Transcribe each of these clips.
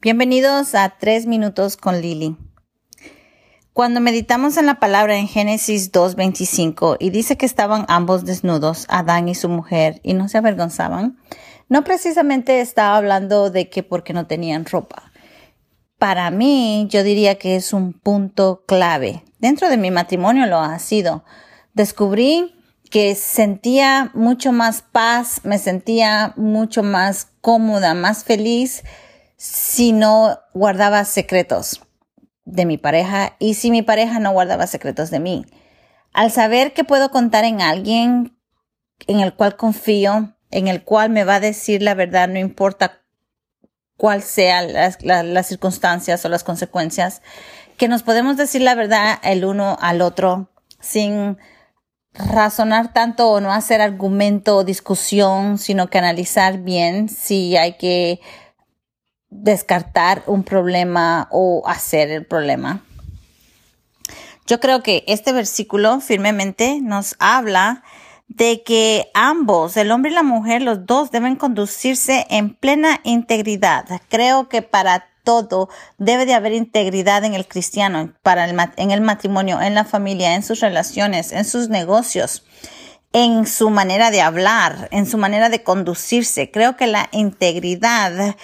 Bienvenidos a Tres Minutos con Lili. Cuando meditamos en la palabra en Génesis 2.25 y dice que estaban ambos desnudos, Adán y su mujer, y no se avergonzaban, no precisamente estaba hablando de que porque no tenían ropa. Para mí, yo diría que es un punto clave. Dentro de mi matrimonio lo ha sido. Descubrí que sentía mucho más paz, me sentía mucho más cómoda, más feliz si no guardaba secretos de mi pareja y si mi pareja no guardaba secretos de mí. Al saber que puedo contar en alguien en el cual confío, en el cual me va a decir la verdad, no importa cuál sean las, las, circunstancias o las consecuencias, que nos podemos decir la verdad el uno al otro sin razonar tanto o no hacer argumento o discusión, sino que analizar bien si hay que descartar un problema o hacer el problema. Yo creo que este versículo firmemente nos habla de que ambos, el hombre y la mujer, los dos deben conducirse en plena integridad. Creo que para todo debe de haber integridad en el cristiano, para el, en el matrimonio, en la familia, en sus relaciones, en sus negocios, en su manera de hablar, en su manera de conducirse. Creo que la integridad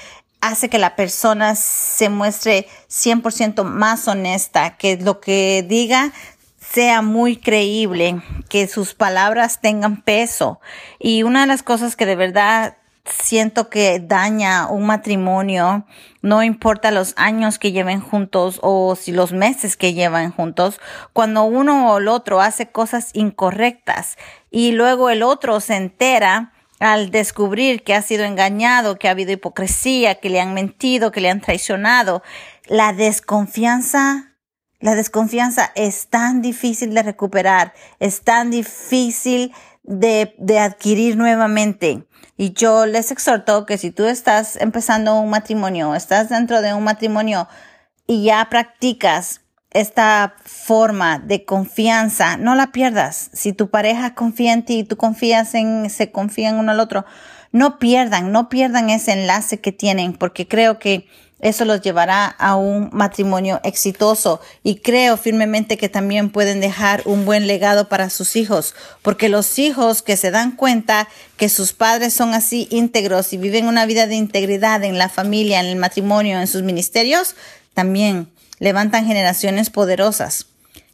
hace que la persona se muestre 100% más honesta, que lo que diga sea muy creíble, que sus palabras tengan peso. Y una de las cosas que de verdad siento que daña un matrimonio, no importa los años que lleven juntos o si los meses que llevan juntos, cuando uno o el otro hace cosas incorrectas y luego el otro se entera, al descubrir que ha sido engañado, que ha habido hipocresía, que le han mentido, que le han traicionado, la desconfianza, la desconfianza es tan difícil de recuperar, es tan difícil de, de adquirir nuevamente. Y yo les exhorto que si tú estás empezando un matrimonio, estás dentro de un matrimonio y ya practicas esta forma de confianza, no la pierdas. Si tu pareja confía en ti y tú confías en, se confían uno al otro, no pierdan, no pierdan ese enlace que tienen, porque creo que eso los llevará a un matrimonio exitoso y creo firmemente que también pueden dejar un buen legado para sus hijos, porque los hijos que se dan cuenta que sus padres son así íntegros y viven una vida de integridad en la familia, en el matrimonio, en sus ministerios, también levantan generaciones poderosas.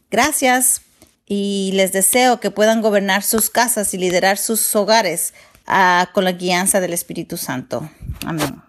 Gracias y les deseo que puedan gobernar sus casas y liderar sus hogares ah, con la guianza del Espíritu Santo. Amén.